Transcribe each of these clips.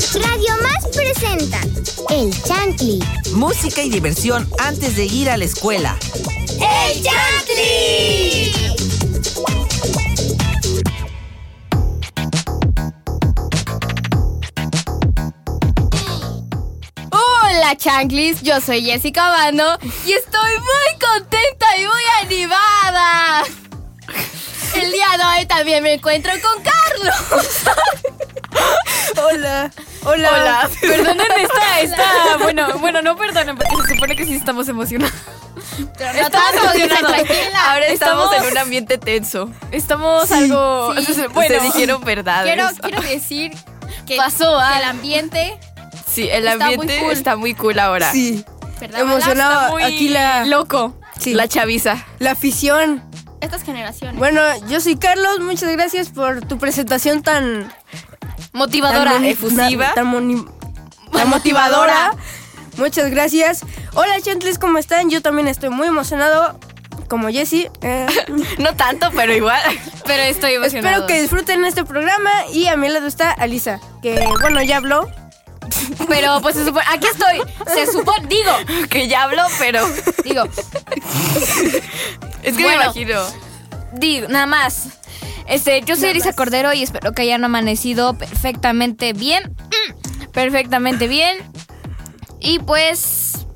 Radio Más presenta El Chantli. Música y diversión antes de ir a la escuela. ¡El Chantli! Hola chanclis, yo soy Jessica Bando y estoy muy contenta y muy animada. El día de hoy también me encuentro con Carlos. Hola. Hola. Hola. Perdonen esta, esta. Bueno, bueno, no perdonen porque se supone que sí estamos emocionados. Estamos tranquila. Ahora estamos, Estamos- en un ambiente tenso. Estamos algo. sí. Bueno, Se dijeron verdades. Quiero, quiero decir que, Pasó que el ambiente, Sí, el Está muy ambiente cool. está muy cool ahora. Sí. ¿verdad? Emocionado. Aquí la- loco. Sí. La chaviza. La afición. Estas generaciones. Bueno, yo soy Carlos. Muchas gracias por tu presentación tan. Motivadora. tan efusiva. Tan, motivadora. Muchas gracias. Hola, Chantles, ¿cómo están? Yo también estoy muy emocionado. Como Jessy. Eh, No tanto, pero igual. Pero estoy emocionada. espero que disfruten este programa. Y a mi lado está Alisa, que bueno, ya habló. Pero pues se supone, aquí estoy. Se supone, digo, que ya habló, pero. digo, Es que Bueno. me imagino. digo, nada más. Este, yo soy Elisa Cordero y espero que hayan amanecido perfectamente bien. Perfectamente bien. Y pues.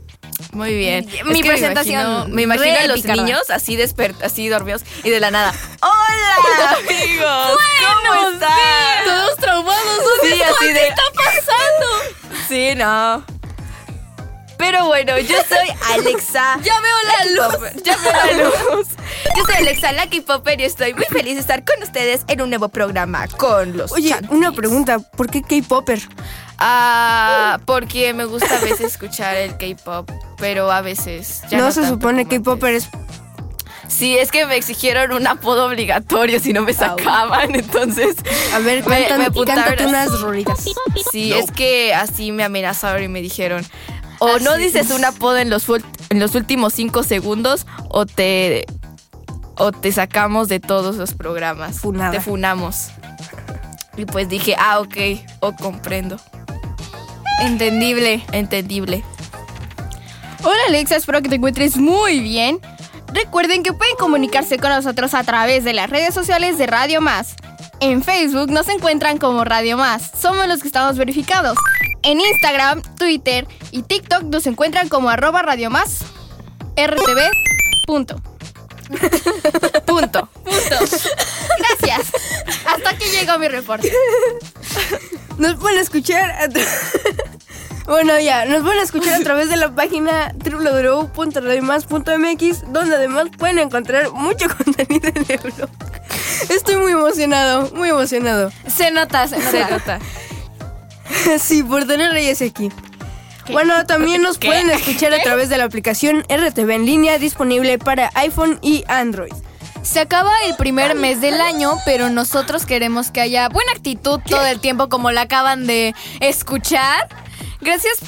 Muy bien. Mi Es que presentación Me imagino, me imagino re a los niños así despert así dormidos y de la nada. ¡Hola, amigos! ¿Cómo están? Todos traumados. Sí, así de. está pasando? Sí, no. Pero bueno, yo soy Alexa. Ya veo la luz. Popper. Ya veo la luz. Yo soy Alexa, la K-Popper, y estoy muy feliz de estar con ustedes en un nuevo programa con los Oye, Chantis. una pregunta. ¿Por qué K-Popper? Ah, porque me gusta a veces escuchar el K-pop, pero a veces ya no, no se supone como K-Popper es. Sí, es que me exigieron un apodo obligatorio si no me sacaban, entonces. A ver, Me- cántate, me así. unas rolitas. Sí, es que así me amenazaron y me dijeron, o no dices un apodo en los, en los últimos cinco segundos o te, o te sacamos de todos los programas. Funada. Te funamos. Y pues dije, ah, ok, o comprendo. Entendible. Entendible. Hola Alexa, espero que te encuentres muy bien. Recuerden que pueden comunicarse con nosotros a través de las redes sociales de Radio Más. En Facebook nos encuentran como Radio Más, somos los que estamos verificados. En Instagram, Twitter y TikTok nos encuentran como arroba Radio Más RTV. Punto. Punto. Gracias. Hasta aquí llegó mi reporte. Nos pueden escuchar. a bueno, ya, nos pueden escuchar a través de la página www.radiomas.mx, donde además pueden encontrar mucho contenido en euro. Estoy muy emocionado, muy emocionado. Se nota, se nota. Se nota. Sí, por tener reyes aquí. Bueno, también nos pueden escuchar a través de la aplicación RTV en línea disponible para iPhone y Android. Se acaba el primer mes del año, pero nosotros queremos que haya buena actitud todo el tiempo, como la acaban de escuchar. Gracias.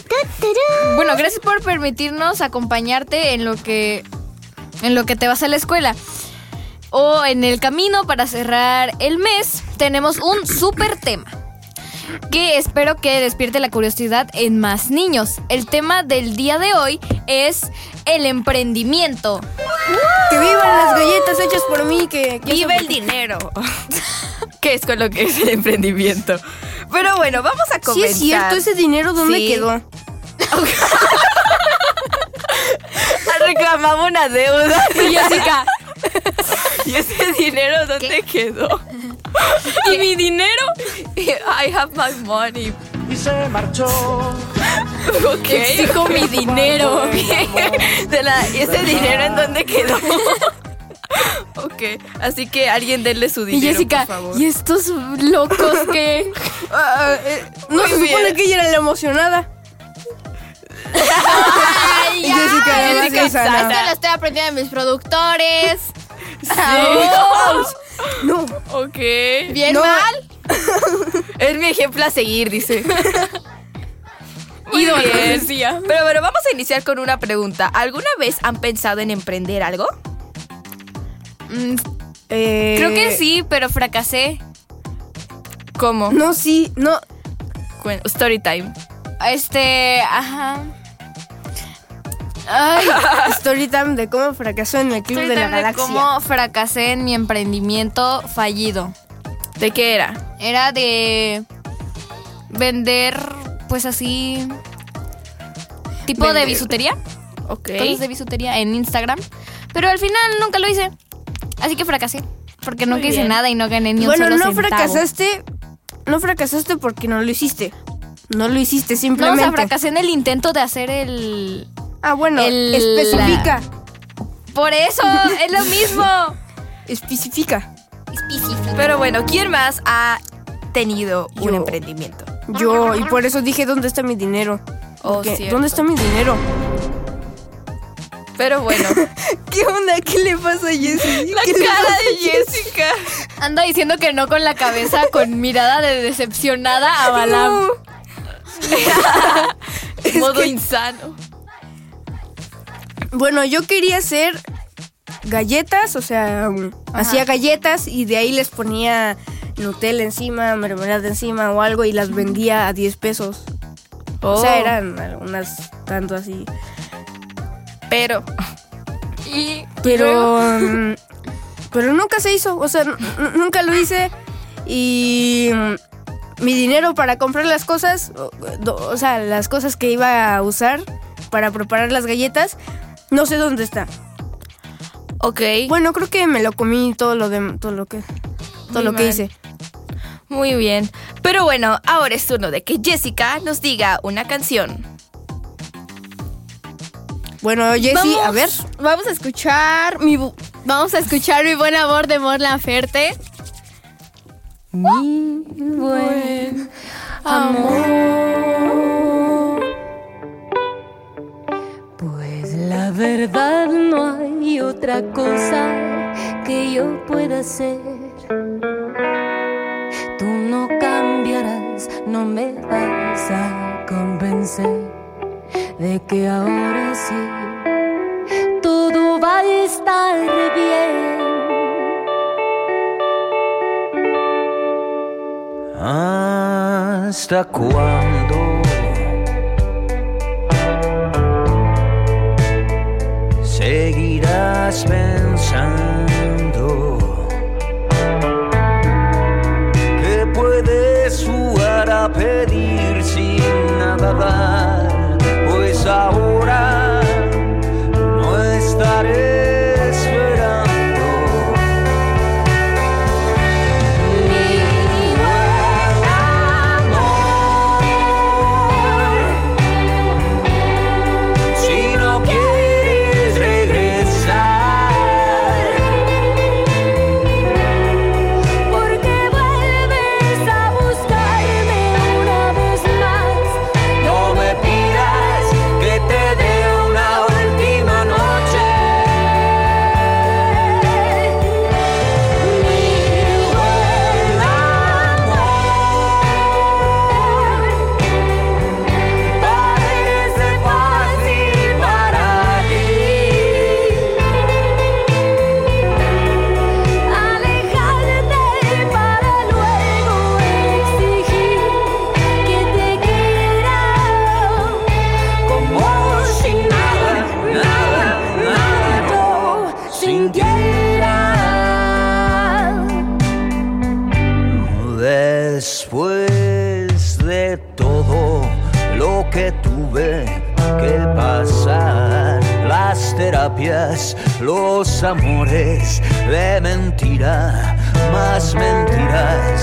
Bueno, gracias por permitirnos acompañarte en lo que en lo que te vas a la escuela. O en el camino para cerrar el mes, tenemos un súper tema que espero que despierte la curiosidad en más niños. El tema del día de hoy es el emprendimiento. Que vivan las galletas hechas por mí, que... que Vive el dinero. que es con lo que es el emprendimiento. Pero bueno, vamos a Sí comenzar. es cierto, ese dinero ¿dónde Sí. quedó? Reclamaba una deuda. Y Jessica, ¿Y ese dinero dónde quedó? ¿y mi dinero? I have my money. y se marchó. Ok. Exijo mi dinero. De la, ¿Y ese dinero en dónde quedó? ok, así que alguien denle su Y dinero, Jessica, por favor. ¿y estos locos que Ah, eh, no Muy se supone que ella era la emocionada. Ay, Y Jessica, ya, Jessica, no. esto lo estoy aprendiendo de mis productores. No, Ok. Bien No. mal. Es mi ejemplo a seguir, dice. Muy bien. decía. Pero bueno, vamos a iniciar con una pregunta. ¿Alguna vez han pensado en emprender algo? Mm, eh, Creo que sí, pero fracasé. ¿Cómo? No, sí, no. story time. Este, ajá. Ay, Storytime de cómo fracasó en el Club de la storytime de Galaxia. cómo fracasé en mi emprendimiento fallido. ¿De qué era? Era de vender, pues así, tipo de bisutería, Ok. cosas de bisutería en Instagram. Pero al final nunca lo hice. Así que fracasé. Porque nunca hice nada y no gané ni bueno, un solo no centavo. fracasaste. No fracasaste porque no lo hiciste. No lo hiciste No, o simplemente. sea, fracasé en el intento de hacer el... Ah, bueno, El- especifica. Por eso, es lo mismo. Especifica. Pero bueno, ¿quién más ha tenido un emprendimiento? Yo, y por eso dije, ¿dónde está mi dinero? Oh. ¿Dónde está mi dinero? Pero bueno, ¿Qué onda? ¿Qué le pasa a Jessie? la cara de Jessica. Anda diciendo que no con la cabeza, con mirada de decepcionada a Balam. Modo insano. Bueno, yo quería hacer galletas, o sea, hacía galletas y de ahí les ponía Nutella encima, mermelada encima o algo y las vendía a 10 pesos. O sea, Oh. eran algunas tanto así. Pero, Y, Pero, mm, pero nunca se hizo, o sea, nunca lo hice y mi dinero para comprar las cosas, o sea, las cosas que iba a usar para preparar las galletas, no sé dónde está. ok. Bueno, creo que me lo comí todo lo de todo lo que todo Muy lo que hice. Muy bien. Pero bueno, ahora es turno de que Jessica nos diga una canción. Bueno, Jessie, a ver. Vamos a escuchar mi vamos a escuchar mi buen amor de Mon Laferte. Mi buen amor. Verdad no hay otra cosa que yo pueda hacer. Tú no cambiarás, no me vas a convencer de que ahora sí todo va a estar bien. ¿Hasta cuándo? Pensando que puedes jugar a pedir sin nada dar, amores de mentira, más mentiras.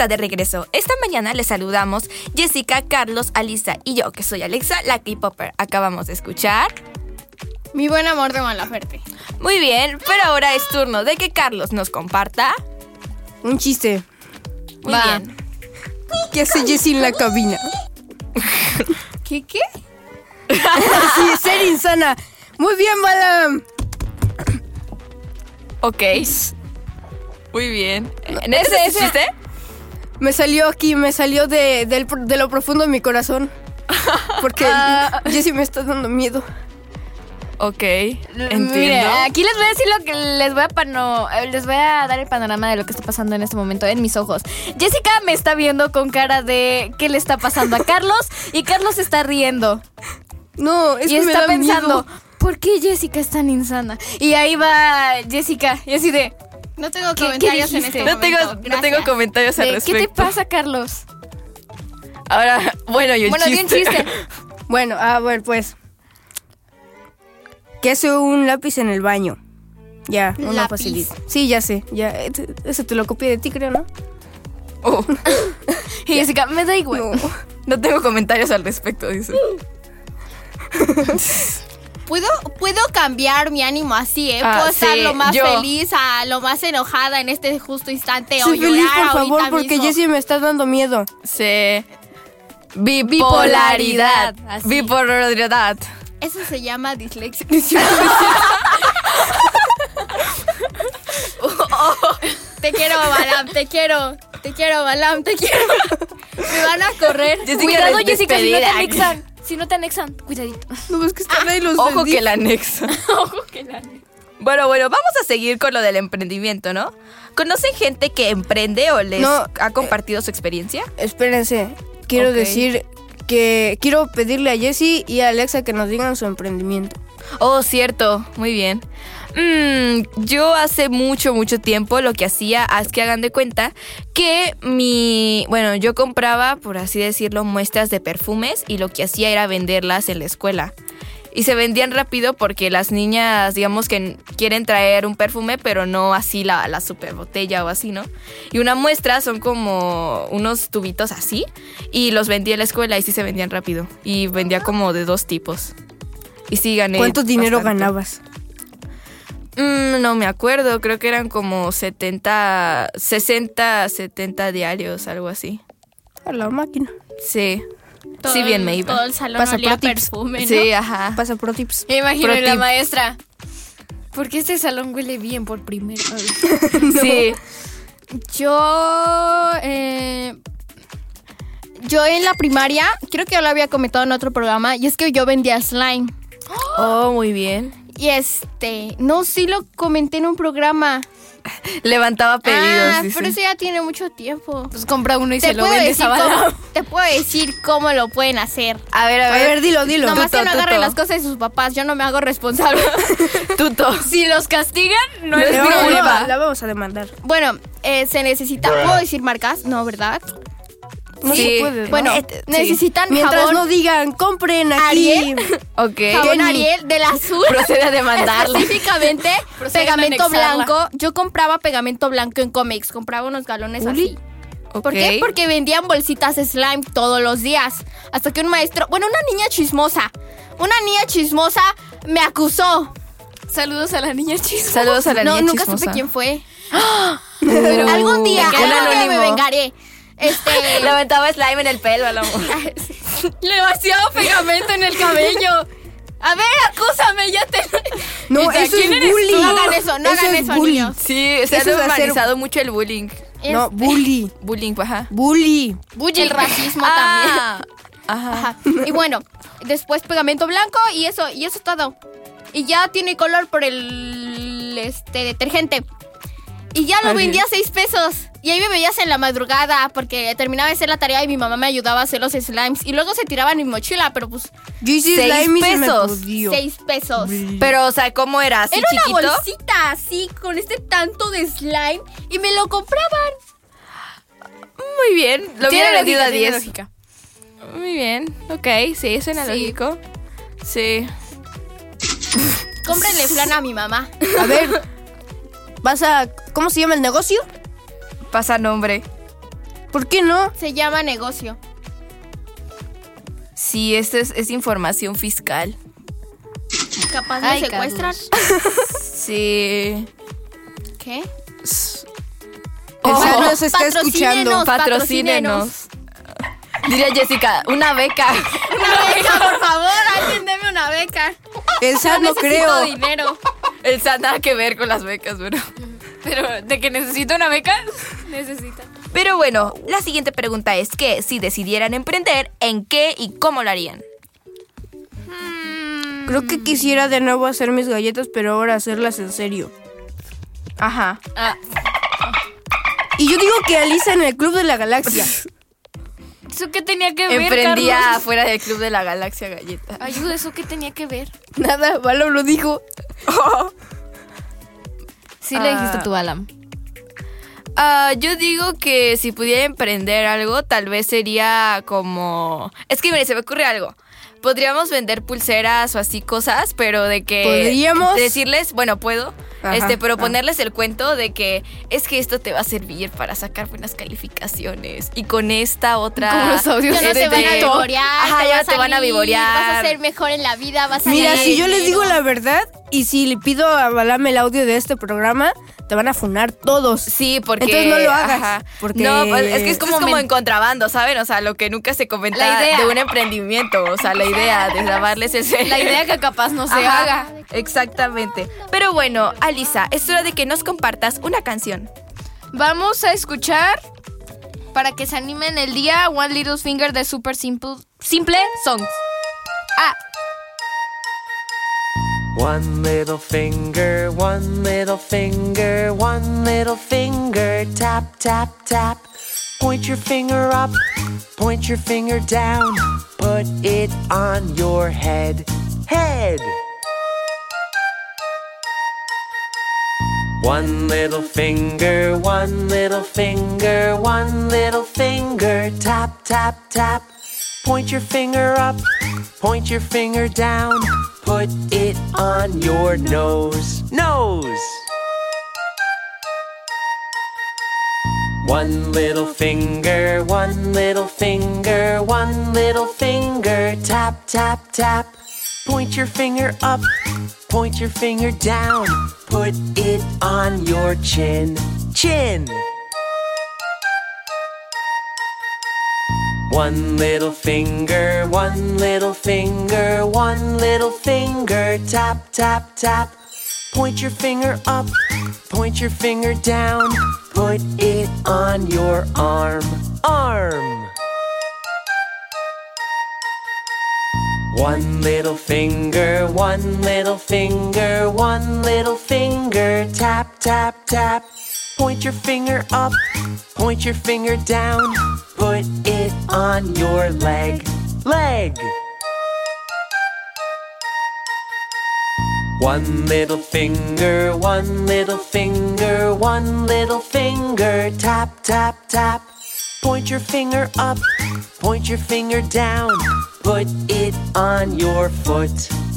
Está de regreso. Esta mañana les saludamos Jessica, Carlos, Alisa y yo, que soy Alexa, la K-Popper. Acabamos de escuchar. Mi buen amor de Malaferte. Muy bien, pero ahora es turno de que Carlos nos comparta. Un chiste. Muy Va. bien. ¿Qué hace Jessie en la cabina? ¿Qué qué? Sí, ser insana. Muy bien, Balam. Ok. Muy bien. ¿En ese, ese- chiste? Me salió aquí, me salió de, del- de lo profundo de mi corazón. Porque Ah. Jessie me está dando miedo. Ok. Mire, Entiendo. aquí les voy a decir lo que les voy a pano- eh, les voy a dar el panorama de lo que está pasando en este momento en mis ojos. Jessica me está viendo con cara de qué le está pasando a Carlos y Carlos está riendo No, es y que me está da pensando, miedo. ¿por qué Jessica es tan insana? Y ahí va Jessica y así de, No tengo ¿Qué- comentarios qué en este No tengo, no tengo comentarios al respecto. ¿qué te pasa Carlos? Ahora, bueno, y el Bueno, di un chiste. chiste. Bueno, a ver, pues. ¿Qué hace un lápiz en el baño? Ya, una Lápiz. facilita. Sí, ya sé. Ya, te- ese te lo copié de ti, creo, ¿no? Oh, Y Jessica, me da igual. No. no tengo comentarios al respecto, dice. ¿Puedo, puedo cambiar mi ánimo así, ¿eh? Ah, Puedo estar sí, lo más yo. feliz a lo más enojada en este justo instante o Soy feliz, por favor, porque mismo. Jessie me está dando miedo. Sí. Bipolaridad. Bipolaridad, así. Bipolaridad. Eso se llama dislexia. te quiero, Balam, te quiero. Te quiero, Balam, te quiero. Me van a correr. Jessica Cuidado es Jessica, si no te despedida. Anexan. Si no te anexan, cuidadito. No ves que están ahí los Ojo deditos? que la anexa. Bueno, bueno, vamos a seguir con lo del emprendimiento, ¿no? ¿Conocen gente que emprende o les No, ha compartido su experiencia? Espérense, quiero decir que quiero pedirle a Jessie y a Alexa que nos digan su emprendimiento. Oh, cierto, muy bien. Mm, yo hace mucho, mucho tiempo lo que hacía es que hagan de cuenta que mi, bueno, yo compraba, por así decirlo, muestras de perfumes y lo que hacía era venderlas en la escuela. Y se vendían rápido porque las niñas, digamos que quieren traer un perfume, pero no así la, la super botella o así, ¿no? Y una muestra son como unos tubitos así y los vendía en la escuela y sí se vendían rápido. Y vendía como de dos tipos. Y sí gané. ¿Cuánto dinero bastante. ganabas? Mm, no me acuerdo, creo que eran como 70, 60, 70 diarios, algo así. A la máquina. Sí. Todo sí, bien el- me iba. Todo el salón Pasa olía a pro tips. perfume, ¿no? Sí, ajá. Pasa pro tips. Me imagino Pro la tip. maestra. ¿Por qué este salón huele bien por primera vez? Sí. Yo, eh, yo en la primaria, creo que ya lo había comentado en otro programa, y es que yo vendía slime. Oh, muy bien. Y este, no, sí lo comenté en un programa. Levantaba pedidos, ah, dice. pero eso ya tiene mucho tiempo. Pues compra uno y se lo puedo, vende te puedo decir cómo lo pueden hacer. A ver, a A ver, ver, dilo, dilo. Nomás que Tuto, no agarren tuto. las cosas de sus papás, yo no me hago responsable. tuto. Si los castigan, no No es mi la vamos a demandar. bueno, eh, se necesita, ¿puedo decir marcas? No, ¿verdad? No Sí. se puede. ¿no? Bueno, sí. necesitan Mientras jabón no digan, compren aquí. Ariel. Ok. Jabón. Ariel del azul. Procede a demandarla. Específicamente, pegamento blanco. Yo compraba pegamento blanco en Comex. Compraba unos galones así. ¿Por qué? Porque vendían bolsitas de slime todos los días. Hasta que un maestro, bueno, una niña chismosa. Una niña chismosa me acusó. Saludos a la niña chismosa. Saludos a la no, niña nunca chismosa. supe quién fue. Pero algún día, algún día me vengaré. Este. Le aventaba slime en el pelo a la Demasiado pegamento en el cabello. A ver, acúsame, ya te. No, eso ¿quién es eres tú? bullying. No hagan eso, no hagan es eso, bullying. niños. Sí, se ha Eso hacer- normalizado mucho el bullying. No, Es bully. Bullying, ajá. Bully. el racismo Ah, ajá. también. Ajá. Y bueno, después pegamento blanco y eso, y eso es todo. Y ya tiene color por el este detergente. Y ya lo vendía a seis pesos. Y ahí me veías en la madrugada porque terminaba de hacer la tarea y mi mamá me ayudaba a hacer los slimes. Y luego se tiraba en mi mochila, pero pues Yo hice Seis slime y se me pesos. seis pesos. Pero, o sea, ¿cómo era? ¿Así Era una bolsita así, con este tanto de slime. Y me lo compraban. Muy bien. Lo Tiene hubiera vendido a tiene 10. lógica. Muy bien. Ok, sí, suena Sí. lógico. Sí. Cómprenle flan a mi mamá. A ver, vas a... ¿Cómo se llama el negocio? Pasa nombre. ¿Por qué no? Se llama negocio. Sí, esto es, es información fiscal. Capaz Ay, me secuestran. Sí. ¿Qué? Oh, nos está escuchando. Patrocínenos. Diría Jessica, una beca. Una beca, por favor. Alguien deme una beca. El SAT no creo. dinero. El SAT nada que ver con las becas, pero. Pero de que necesito una beca. Necesita. Pero bueno, la siguiente pregunta es que si decidieran emprender, ¿en qué y cómo lo harían? Creo que quisiera de nuevo hacer mis galletas, pero ahora hacerlas en serio. Ajá. Y yo digo que Alisa en el Club de la Galaxia. ¿Eso qué tenía que ver, Emprendía Carlos? afuera del Club de la Galaxia Galleta. Ayuda, ¿eso qué tenía que ver? Nada, Valo lo dijo. Sí le Ah. dijiste tú, Alam. Ah, yo digo que si pudiera emprender algo, tal vez sería como... Es que, mire, se me ocurre algo. Podríamos vender pulseras o así cosas, pero de que... ¿Podríamos? Decirles, bueno, puedo. Ajá, este, pero ponerles el cuento de que es que esto te va a servir para sacar buenas calificaciones. Y con esta otra... Como los audios Ya no te van a vivorear. Ajá, ya vas te van a vivorear. Vas a ser mejor en la vida. Vas a Mira, si yo les digo la verdad y si le pido a Balam el audio de este programa, te van a funar todos. Sí, porque... Entonces no lo hagas, ajá. porque- No, pues, es que es como, Es como en contrabando, ¿saben? O sea, lo que nunca se comenta La idea. de un emprendimiento. O sea, la idea de grabarles ese... La idea que capaz no se Ajá, haga. Exactamente. Pero bueno, Alisa, es hora de que nos compartas una canción. Vamos a escuchar para que se animen el día One Little Finger de Super Simple, Simple Songs. Ah, One little finger, one little finger, one little finger, tap, tap, tap. Point your finger up, point your finger down, put it on your head, head. One little finger, one little finger, one little finger, tap, tap, tap. Point your finger up, point your finger down, put it on your nose, nose. One little finger, one little finger, one little finger, tap, tap, tap. Point your finger up, point your finger down, put it on your chin, chin. One little finger, one little finger, one little finger, tap, tap, tap. Point your finger up, point your finger down, put it on your arm, arm. One little finger, one little finger, one little finger, tap, tap, tap. Point your finger up, point your finger down, put it on your leg, leg. One little finger, one little finger, one little finger, tap, tap, tap. Point your finger up, point your finger down, put it on your foot,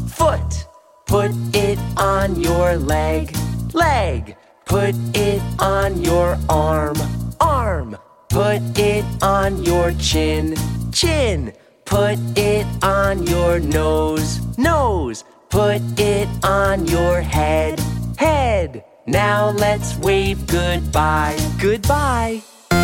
foot. Put it on your leg, leg. Put it on your arm, arm. Put it on your chin, chin. Put it on your nose, nose. Put it on your head, head. Now let's wave goodbye, goodbye.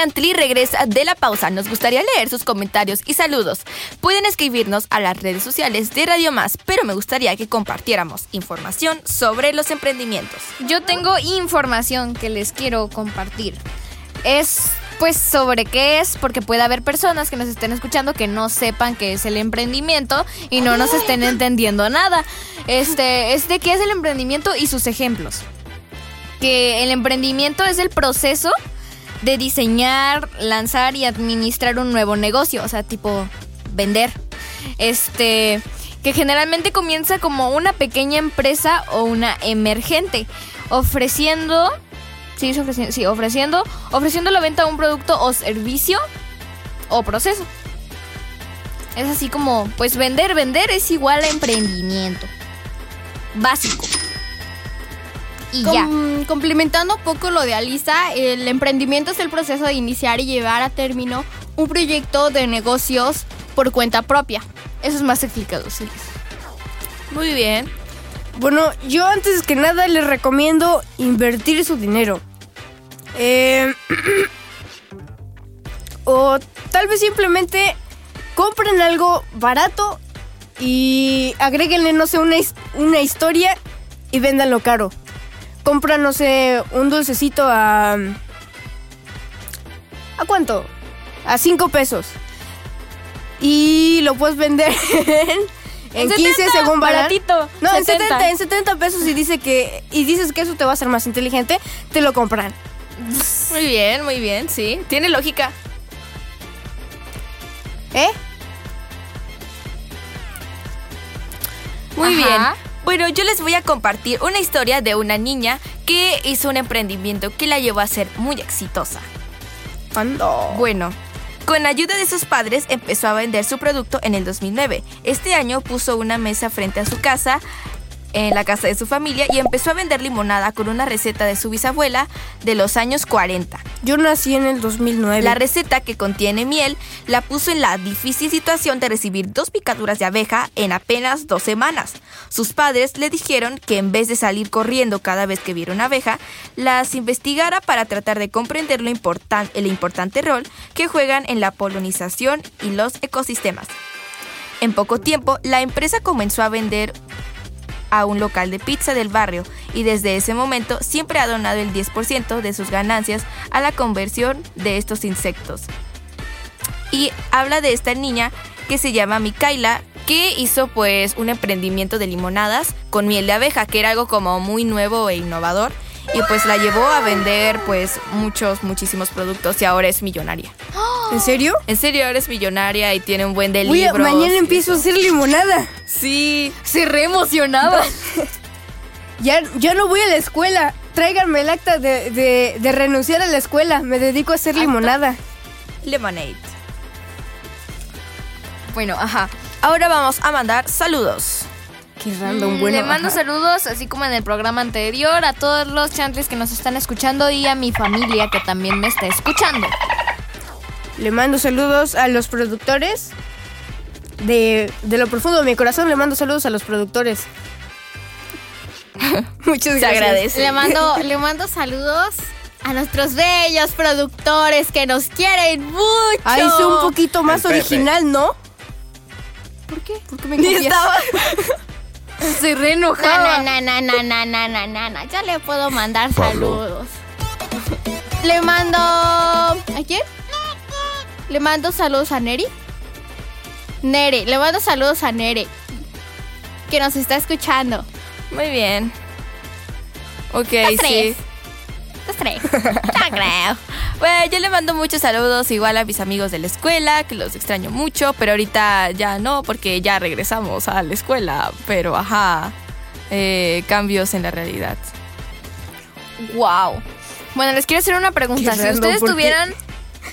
Chantilly regresa de la pausa. Nos gustaría leer sus comentarios y saludos. Pueden escribirnos a las redes sociales de Radio Más, pero me gustaría que compartiéramos información sobre los emprendimientos. yo tengo información que les quiero compartir. Es pues sobre qué es, porque puede haber personas que nos estén escuchando que no sepan qué es el emprendimiento y no nos estén entendiendo nada. Este, es de qué es el emprendimiento y sus ejemplos. Que el emprendimiento es el proceso de diseñar, lanzar y administrar un nuevo negocio, o sea, tipo vender. Este, que generalmente comienza como una pequeña empresa o una emergente, ofreciendo, sí, ofreciendo, sí, ofreciendo, ofreciendo la venta de un producto o servicio o proceso. Es así como, pues vender, vender es igual a emprendimiento. Básico. Y ya. Com- complementando un poco lo de Alisa, el emprendimiento es el proceso de iniciar y llevar a término un proyecto de negocios por cuenta propia. Eso es más explicado, sí. Muy bien. Bueno, yo antes que nada les recomiendo invertir su dinero. Eh, o tal vez simplemente compren algo barato y agréguenle, no sé, una, una historia y véndanlo caro. Compran, no sé, un dulcecito a... ¿A cuánto? A 5 pesos. Y lo puedes vender en 15 según vayan. baratito. No, en 70. 70, en 70 pesos y dice que y dices que eso te va a hacer más inteligente, te lo compran. Muy bien, muy bien, sí. Tiene lógica. ¿Eh? Muy Ajá. bien. Bueno, yo les voy a compartir una historia de una niña que hizo un emprendimiento que la llevó a ser muy exitosa. Ando. Bueno, con ayuda de sus padres empezó a vender su producto en el 2009. Este año puso una mesa frente a su casa, en la casa de su familia, y empezó a vender limonada con una receta de su bisabuela de los años 40. Yo nací en el 2009. La receta que contiene miel la puso en la difícil situación de recibir dos picaduras de abeja en apenas dos semanas. Sus padres le dijeron que en vez de salir corriendo cada vez que viera una abeja, las investigara para tratar de comprender lo importan- el importante rol que juegan en la polinización y los ecosistemas. En poco tiempo, la empresa comenzó a vender a un local de pizza del barrio y desde ese momento siempre ha donado el 10% de sus ganancias a la conversión de estos insectos. Y habla de esta niña que se llama Mikaela que hizo pues un emprendimiento de limonadas con miel de abeja que era algo como muy nuevo e innovador y pues la llevó a vender pues muchos muchísimos productos y ahora es millonaria. ¿En serio? En serio, ahora es millonaria y tiene un buen de libros. mañana y empiezo a hacer limonada. Sí, Se re emocionaba. Ya, ya no voy a la escuela. Tráiganme el acta de, de- de renunciar a la escuela. Me dedico a hacer limonada. lemonade. bueno, ajá. Ahora vamos a mandar saludos. Qué random, bueno. Le mando ajá. saludos, así como en el programa anterior, a todos los chantris que nos están escuchando y a mi familia que también me está escuchando. Le mando saludos a los productores. De, de lo profundo de mi corazón le mando saludos a los productores. Muchas Se gracias. agradece. Le mando, le mando saludos a nuestros bellos productores que nos quieren mucho. Ahí hice un poquito más El Pepe. original, ¿no? ¿Por qué? ¿Por qué me Ni estaba. Se re No, enojaba. no, no, no, no, no, no, no, no. Yo le puedo mandar saludos. Le mando. ¿A quién? Le mando saludos a Neri. Nere, le mando saludos a Nere. Que nos está escuchando. Muy bien. Ok, sí. tres. Los tres. No creo. Bueno, yo le mando muchos saludos igual a mis amigos de la escuela, que los extraño mucho, pero ahorita ya no, porque ya regresamos a la escuela. Pero ajá, eh, cambios en la realidad. Wow. Bueno, les quiero hacer una pregunta. Qué Si random, ustedes tuvieran.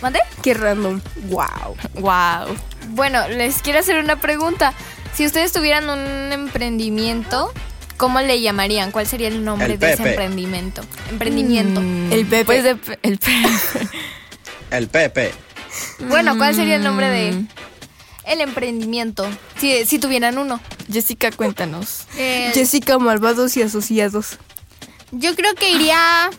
¿Mande? Qué random. Wow. Wow. Bueno, les quiero hacer una pregunta. Si ustedes tuvieran un emprendimiento, ¿cómo le llamarían? ¿Cuál sería el nombre El de ese emprendimiento? Emprendimiento. El Pepe. Pues de- el Pepe. El Pepe. Bueno, ¿cuál sería el nombre de Mm. el emprendimiento? Si, si tuvieran uno. Jessica, cuéntanos. Eh, Jessica Malvados y Asociados. Yo creo que iría.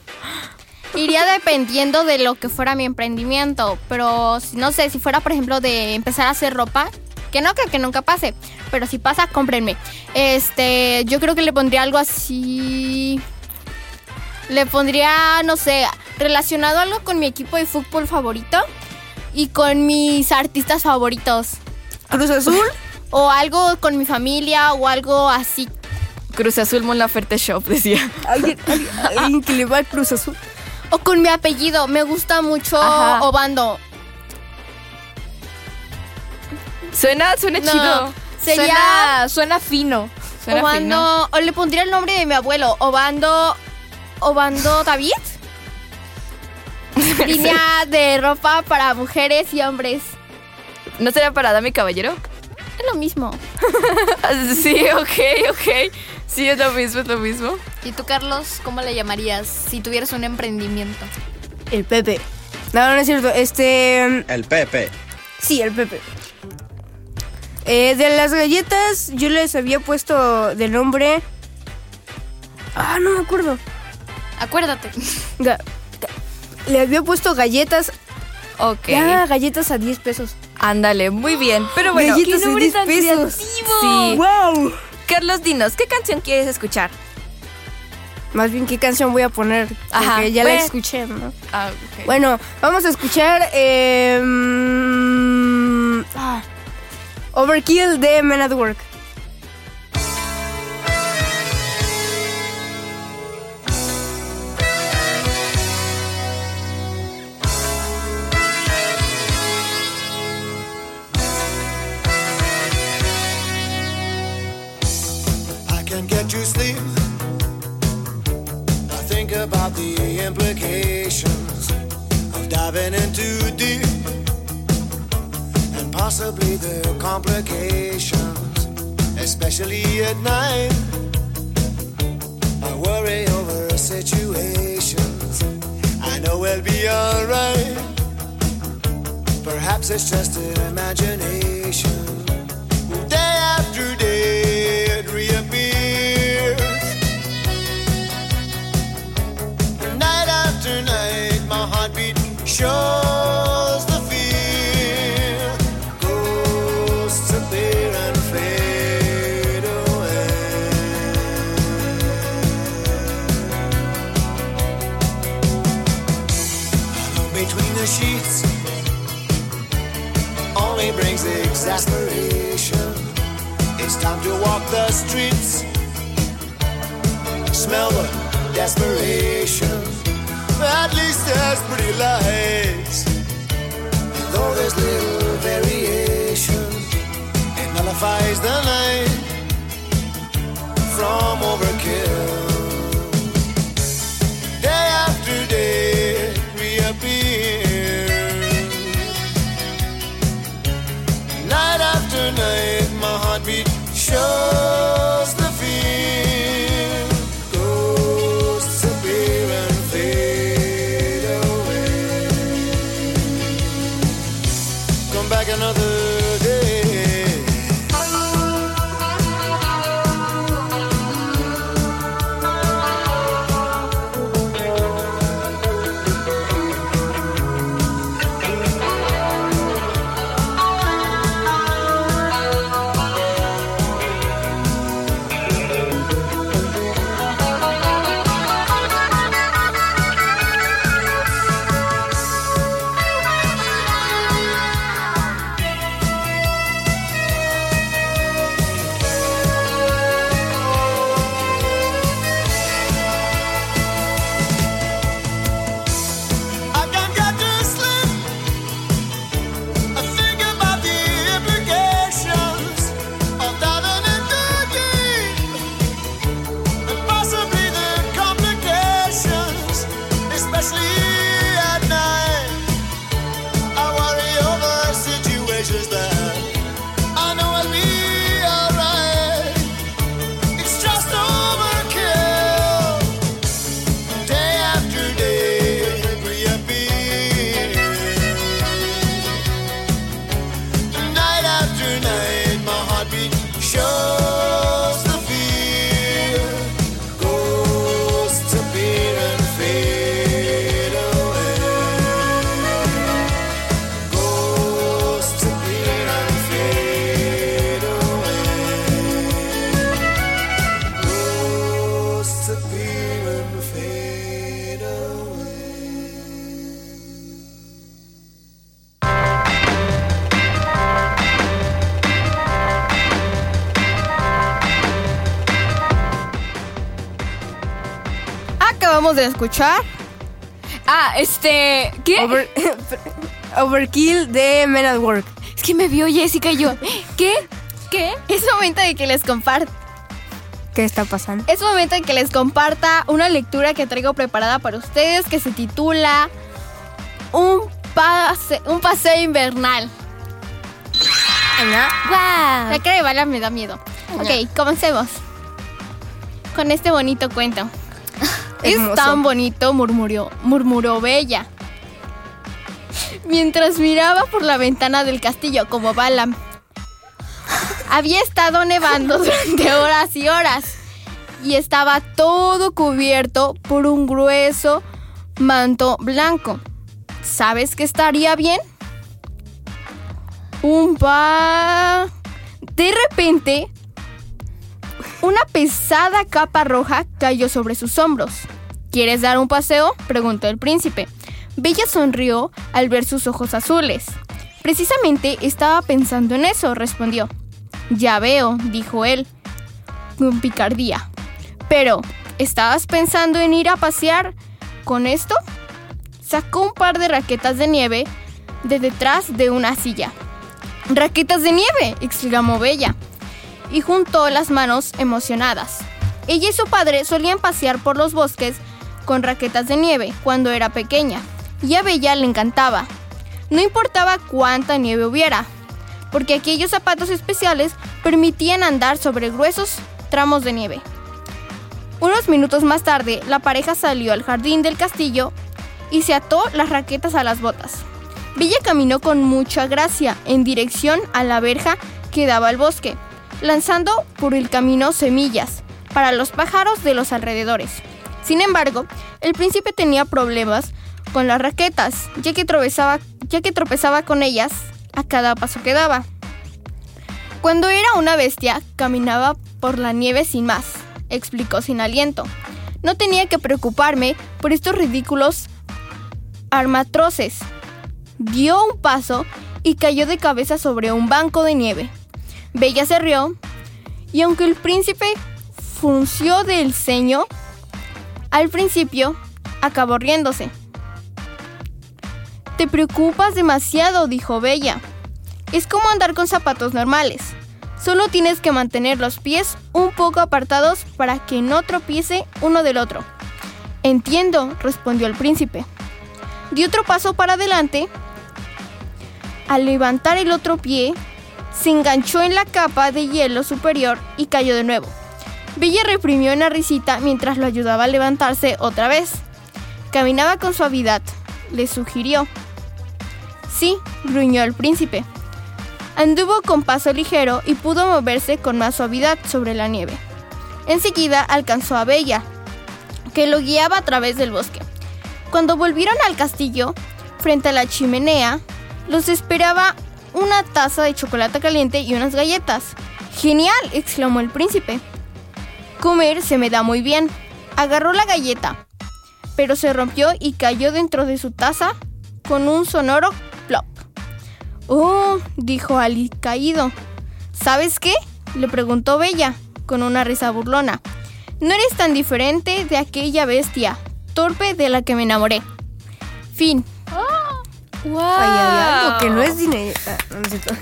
Iría dependiendo de lo que fuera mi emprendimiento. Pero si- no sé, si fuera, por ejemplo, de empezar a hacer ropa. Que no creo que nunca pase. Pero si pasa, cómprenme. Este. Yo creo que le pondría algo así. Le pondría, no sé, relacionado algo con mi equipo de fútbol favorito. Y con mis artistas favoritos. Cruz Azul. O algo con mi familia o algo así. Cruz Azul Mon Laferte Shop, decía. Alguien, alguien- alguien que le va al Cruz Azul. O con mi apellido. Me gusta mucho Ajá. Obando. Suena, suena No, chido. Sería Suena, suena fino. Suena Obando, o le pondría el nombre de mi abuelo, Obando, Obando David. Línea de ropa para mujeres y hombres. ¿No sería para dame caballero? Es lo mismo. Sí, ok, ok. Sí, es lo mismo, es lo mismo. ¿Y tú, Carlos, cómo le llamarías si tuvieras un emprendimiento? El Pepe. No, no es cierto. Este. El Pepe. Sí, el Pepe. Eh, de las galletas, yo les había puesto de nombre. Ah, no me acuerdo. Acuérdate. Ga- le había puesto galletas. Ok. Ya, galletas a 10 pesos. Ándale, muy bien. Pero bueno, galletas ¿qué a nombre 10 tan pesos. Sí. ¡Wow! Carlos, dinos, ¿qué canción quieres escuchar? Más bien, ¿qué canción voy a poner? Porque Ajá, ya la pues- escuché, ¿no? Ah, ok. Bueno, vamos a escuchar. eh, mm, ah, Overkill de Men at Work. I can't get to sleep. I think about the implications of diving in too deep and possibly the complications, especially at night. I worry over situations. I know we'll be alright. Perhaps it's just an imagination. Smell the desperation. At least there's pretty lights. Though there's little variation, it nullifies the night from overkill. Escuchar. Ah, este. ¿Qué? Over- Overkill de Men at Work. Es que me vio Jessica y yo. ¿Qué? qué? Es momento de que les comparta. ¿Qué está pasando? Es momento de que les comparta una lectura que traigo preparada para ustedes que se titula Un, pase, un paseo invernal. ¡Guau! La cara de Bala me da miedo. Ok, comencemos. Con este bonito cuento. Es Hermoso. tan bonito, murmuró, murmuró Bella. Mientras miraba por la ventana del castillo como Bala. Había estado nevando durante horas y horas. Y estaba todo cubierto por un grueso manto blanco. ¿Sabes qué estaría bien? Un pa... De repente, una pesada capa roja cayó sobre sus hombros. ¿Quieres dar un paseo? preguntó el príncipe. Bella sonrió al ver sus ojos azules. Precisamente estaba pensando en eso, respondió. Ya veo, dijo él, con picardía. Pero, ¿estabas pensando en ir a pasear con esto? Sacó un par de raquetas de nieve de detrás de una silla. ¡Raquetas de nieve! exclamó Bella y juntó las manos emocionadas. Ella y su padre solían pasear por los bosques con raquetas de nieve cuando era pequeña, y a Bella le encantaba. No importaba cuánta nieve hubiera, porque aquellos zapatos especiales permitían andar sobre gruesos tramos de nieve. Unos minutos más tarde, la pareja salió al jardín del castillo y se ató las raquetas a las botas. Villa caminó con mucha gracia en dirección a la verja que daba al bosque, lanzando por el camino semillas para los pájaros de los alrededores. Sin embargo, el príncipe tenía problemas con las raquetas, ya que tropezaba, ya que tropezaba con ellas a cada paso que daba. Cuando era una bestia, caminaba por la nieve sin más, explicó sin aliento. No tenía que preocuparme por estos ridículos armatroces. Dio un paso y cayó de cabeza sobre un banco de nieve. Bella se rió y aunque el príncipe frunció del ceño, al principio acabó riéndose. Te preocupas demasiado, dijo Bella. Es como andar con zapatos normales. Solo tienes que mantener los pies un poco apartados para que no tropiece uno del otro. Entiendo, respondió el príncipe. Dio otro paso para adelante. Al levantar el otro pie, se enganchó en la capa de hielo superior y cayó de nuevo. Bella reprimió una risita mientras lo ayudaba a levantarse otra vez. Caminaba con suavidad, le sugirió. Sí, gruñó el príncipe. Anduvo con paso ligero y pudo moverse con más suavidad sobre la nieve. Enseguida alcanzó a Bella, que lo guiaba a través del bosque. Cuando volvieron al castillo, frente a la chimenea, los esperaba una taza de chocolate caliente y unas galletas. ¡Genial! exclamó el príncipe. Comer se me da muy bien. Agarró la galleta, pero se rompió y cayó dentro de su taza con un sonoro plop. Oh, dijo Ali caído. ¿Sabes qué? le preguntó Bella, con una risa burlona. No eres tan diferente de aquella bestia, torpe de la que me enamoré. Fin. ¡Wow! Algo que no es dinero. Ah, no, no es cierto.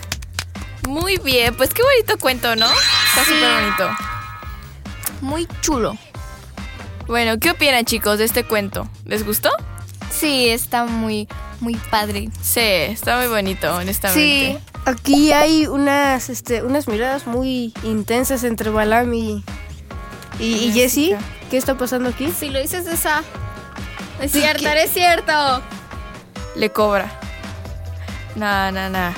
Muy bien, pues qué bonito cuento, ¿no? Está súper bonito. Muy chulo. Bueno, ¿qué opinan chicos de este cuento? ¿Les gustó? Sí, está muy, muy padre. Sí, está muy bonito, honestamente. Aquí hay unas, este, unas miradas muy intensas entre Balam y, y, y Jessie. ¿Qué está pasando aquí? Si lo dices esa. Es cierto, es cierto. Le cobra. No, no, no.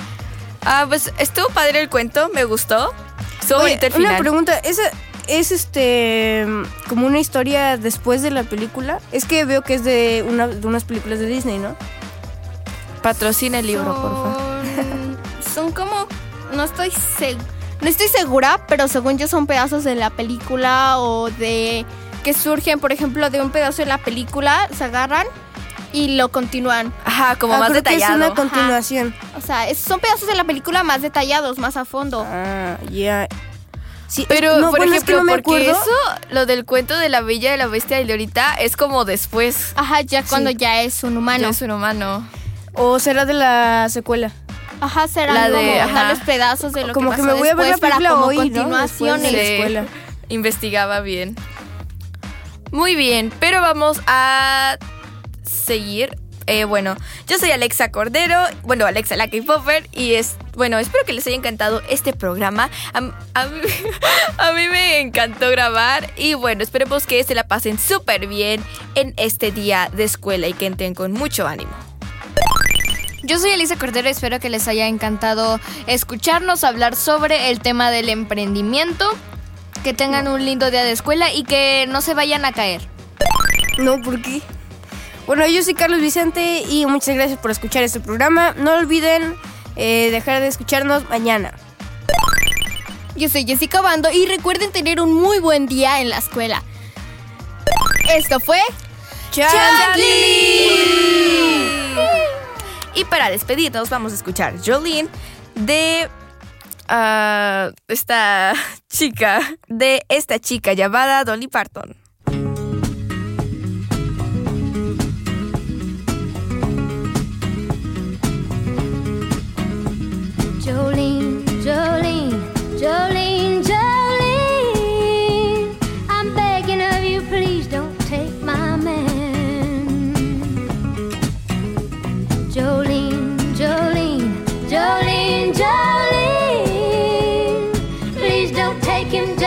Ah, pues estuvo padre el cuento, me gustó. Estuvo Oye, bonito el una pregunta, ¿esa es este como una historia después de la película? Es que veo que es de, una, de unas películas de Disney, ¿no? Patrocina el libro, por favor. Son, son como. No estoy segura. No estoy segura, pero según yo son pedazos de la película o de. que surgen, por ejemplo, de un pedazo de la película, se agarran y lo continúan. Ajá, como Ah, más creo que detallado. es una continuación. O sea, es- son pedazos de la película más detallados, más a fondo. Ah, ya. Sí, Pero, no, por bueno, es que ejemplo, no me porque acuerdo. eso, lo del cuento de la bella y la bestia y de ahorita, es como después. Ajá, ya cuando ya es un humano. Ya es un humano. O será de la secuela. Ajá, serán La de- como ajá. tales pedazos de lo Como que, que pasó me voy a ver la para película como hoy, ¿no? continuación. Después de la escuela. Investigaba bien. Muy bien, pero vamos a seguir. Eh, bueno, yo soy Alexa Cordero, bueno, Alexa la K-Popper, y es, bueno, espero que les haya encantado este programa. A, a mí, a mí me encantó grabar y bueno, esperemos que se la pasen súper bien en este día de escuela y que entren con mucho ánimo. Yo soy Elisa Cordero y espero que les haya encantado escucharnos hablar sobre el tema del emprendimiento. Que tengan un lindo día de escuela y que no se vayan a caer. No, ¿por qué? Bueno, yo soy Carlos Vicente y muchas gracias por escuchar este programa. No olviden eh, dejar de escucharnos mañana. Yo soy Jessica Bando y recuerden tener un muy buen día en la escuela. Esto fue Y para despedirnos vamos a escuchar Jolene de ah, esta chica, de esta chica llamada Dolly Parton.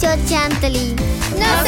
Chantilly. ¡Nos